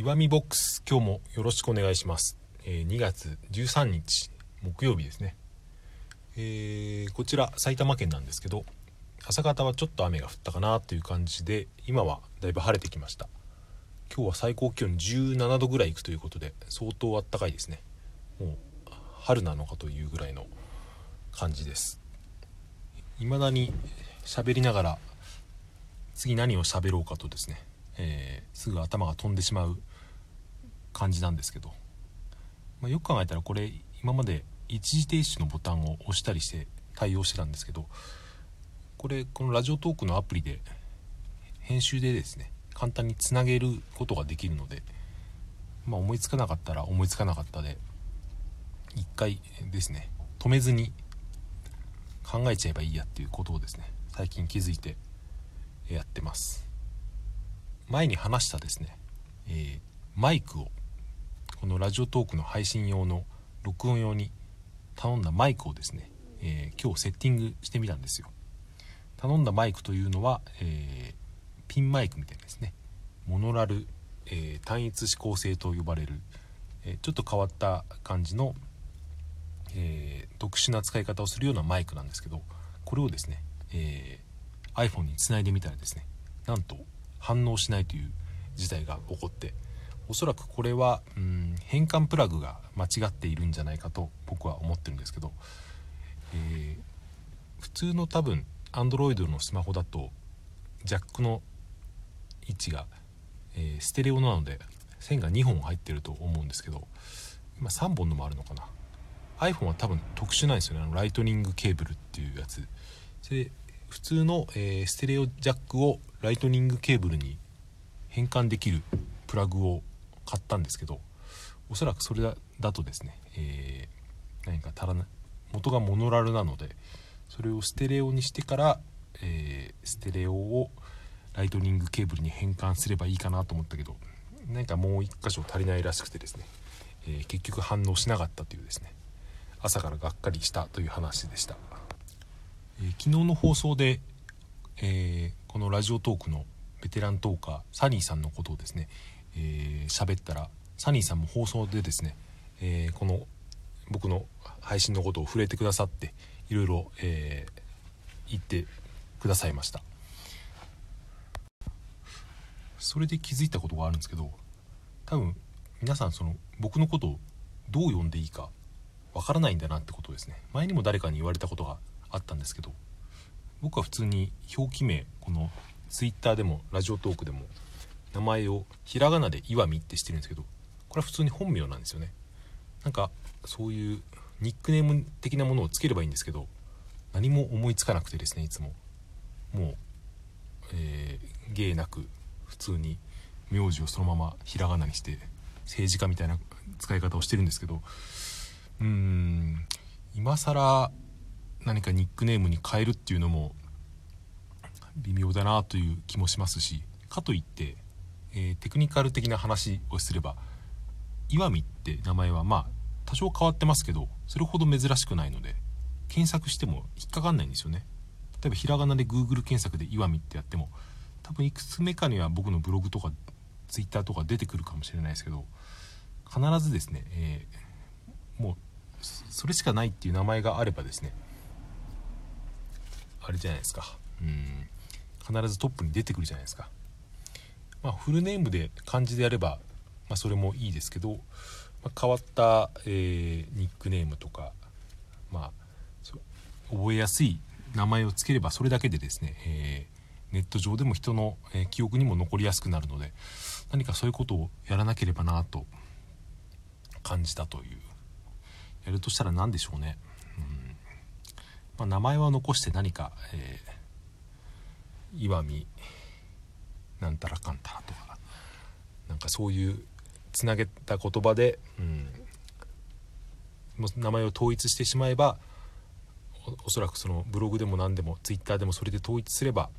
岩見ボックス今日もよろしくお願いします、えー2月13日木曜日ですね、えーこちら埼玉県なんですけど朝方はちょっと雨が降ったかなという感じで今はだいぶ晴れてきました。今日は最高気温17度ぐらいいくということで相当あったかいですね。もう春なのかというぐらいの感じです。未だに喋りながら次何を喋ろうかとですね、えーすぐ頭が飛んでしまう感じなんですけど、まあ、よく考えたらこれ今まで一時停止のボタンを押したりして対応してたんですけどこれこのラジオトークのアプリで編集でですね簡単につなげることができるので、まあ、思いつかなかったら思いつかなかったで一回ですね止めずに考えちゃえばいいやっていうことをですね最近気づいてやってます。前に話したですね、えーマイクをこのラジオトークの配信用の録音用に頼んだマイクをですね、えー今日セッティングしてみたんですよ。頼んだマイクというのは、えーピンマイクみたいなですね。モノラル、えー単一指向性と呼ばれる、えちょっと変わった感じの、え特殊な使い方をするようなマイクなんですけどこれをですね、えー iPhone につないでみたらですねなんと反応しないという事態が起こっておそらくこれはうん変換プラグが間違っているんじゃないかと僕は思ってるんですけど、えー普通の多分 Android のスマホだとジャックの位置が、えーステレオなので線が2本入ってると思うんですけど今3本のもあるのかな。iPhone は多分特殊なんですよね。あのライトニングケーブルっていうやつ。で普通の、えーステレオジャックをライトニングケーブルに変換できるプラグを買ったんですけどおそらくそれだとですね、えー何か足らない元がモノラルなのでそれをステレオにしてから、えーステレオをライトニングケーブルに変換すればいいかなと思ったけど何かもう一箇所足りないらしくてですね、えー結局反応しなかったというですね朝からがっかりしたという話でした、え昨日の放送で、えーこのラジオトークのベテラントーカーサニーさんのことをですねえーったらサニーさんも放送でですね、えーこの僕の配信のことを触れてくださっていろいろ、え言ってくださいました。それで気づいたことがあるんですけど多分皆さんその僕のことをどう呼んでいいかわからないんだなってことですね前にも誰かに言われたことがあったんですけど僕は普通に表記名この Twitter でもラジオトークでも名前をひらがなで「岩見」ってしてるんですけどこれは普通に本名なんですよね。なんかそういうニックネーム的なものをつければいいんですけど何も思いつかなくてですねいつも。もう、えー芸なく普通に名字をそのままひらがなにして政治家みたいな使い方をしてるんですけどうーん今更何かニックネームに変えるっていうのも微妙だなという気もしますしかといって、えーテクニカル的な話をすれば岩見って名前はまあ多少変わってますけどそれほど珍しくないので検索しても引っかかんないんですよね。例えばひらがなで Google 検索で岩見ってやっても多分いくつ目かには僕のブログとか Twitter とか出てくるかもしれないですけど必ずですね、えーもうそれしかないっていう名前があればですねあれじゃないですか。うん。必ずトップに出てくるじゃないですか。まあフルネームで漢字でやれば、まあ、それもいいですけど、まあ変わった、えーニックネームとかまあ覚えやすい名前をつければそれだけでですね、えーネット上でも人の、え記憶にも残りやすくなるので何かそういうことをやらなければなと感じたという。やるとしたら何でしょうね、まあ、名前は残して何か、えー岩見なんたらかんたらとかなんかそういうつなげた言葉で、うん、名前を統一してしまえばおおそらくそのブログでも何でもツイッターでもそれで統一すれば、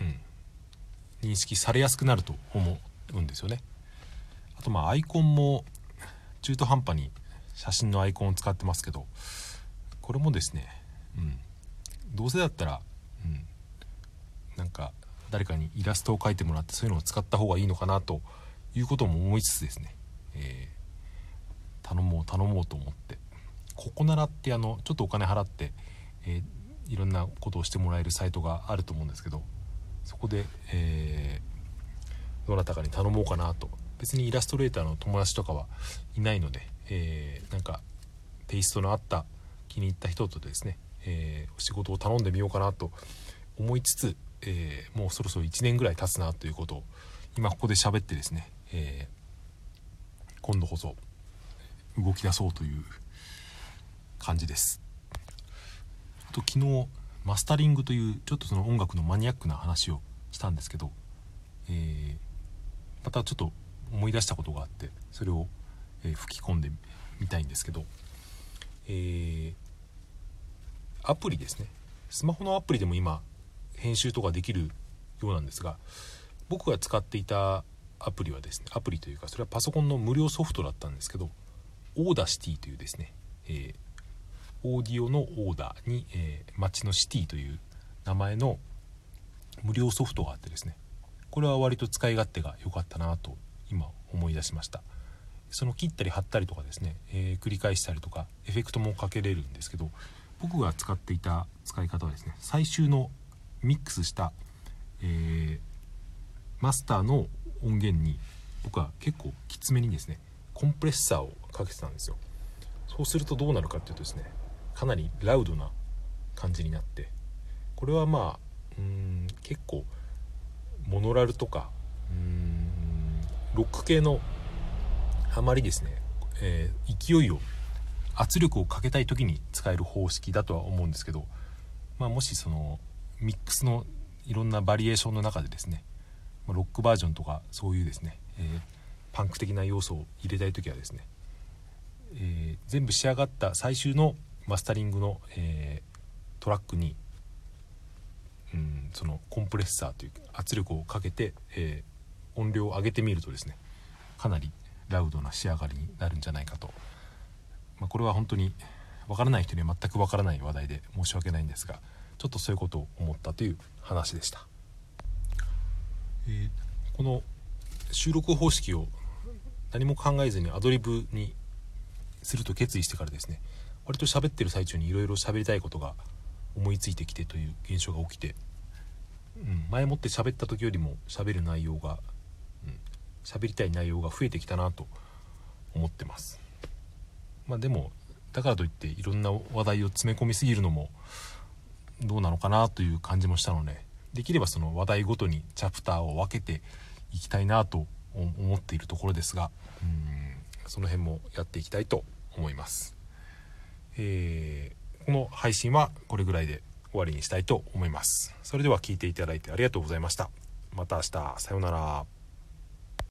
うん、認識されやすくなると思うんですよね。あとまあアイコンも中途半端に写真のアイコンを使ってますけどこれもですね、うん、どうせだったら、うん、なんか誰かにイラストを描いてもらってそういうのを使った方がいいのかなということも思いつつですね、えー、頼もう頼もうと思って。ここならってあのちょっとお金払って、えー、いろんなことをしてもらえるサイトがあると思うんですけどそこで、えー、どなたかに頼もうかなと。別にイラストレーターの友達とかはいないので、えー、なんかテイストのあった気に入った人とですね、えー、仕事を頼んでみようかなと思いつつ、えー、もうそろそろ1年ぐらい経つなということを今ここで喋ってですね、えー、今度こそ動き出そうという感じです。と昨日マスタリングというちょっとその音楽のマニアックな話をしたんですけど、えー、またちょっと思い出したことがあってそれを、え、吹き込んでみたいんですけど、えー、アプリですね。スマホのアプリでも今編集とかできるようなんですが僕が使っていたアプリはですねアプリというかそれはパソコンの無料ソフトだったんですけど Audacity というですね、えー、オーディオのオーダーに、えー、街のシティという名前の無料ソフトがあってですねこれは割と使い勝手が良かったなと今思い出しました。その切ったり貼ったりとかですね、えー、繰り返したりとかエフェクトもかけれるんですけど僕が使っていた使い方はですね最終のミックスした、えー、マスターの音源に僕は結構きつめにですねコンプレッサーをかけてたんですよ。そうするとどうなるかっていうとですねかなりラウドな感じになってこれはまあうん結構モノラルとかうんロック系のあまりですね、えー、勢いを圧力をかけたい時に使える方式だとは思うんですけど、まあ、もしそのミックスのいろんなバリエーションの中でですねロックバージョンとかそういうですね、えー、パンク的な要素を入れたい時はですね、えー、全部仕上がった最終のマスタリングの、えー、トラックに、うん、そのコンプレッサーという圧力をかけて、え音量を上げてみるとですねかなりラウドな仕上がりになるんじゃないかと、まあ、これは本当にわからない人には全くわからない話題で申し訳ないんですがちょっとそういうことを思ったという話でした、えー、この収録方式を何も考えずにアドリブにすると決意してからですね割と喋ってる最中にいろいろ喋りたいことが思いついてきてという現象が起きて、うん、前もって喋った時よりも喋る内容が喋りたい内容が増えてきたなと思ってます。まあでもだからといっていろんな話題を詰め込みすぎるのもどうなのかなという感じもしたのでできればその話題ごとにチャプターを分けていきたいなと思っているところですがうんその辺もやっていきたいと思います、えー、この配信はこれぐらいで終わりにしたいと思います。それでは聞いていただいてありがとうございました。また明日。さようなら。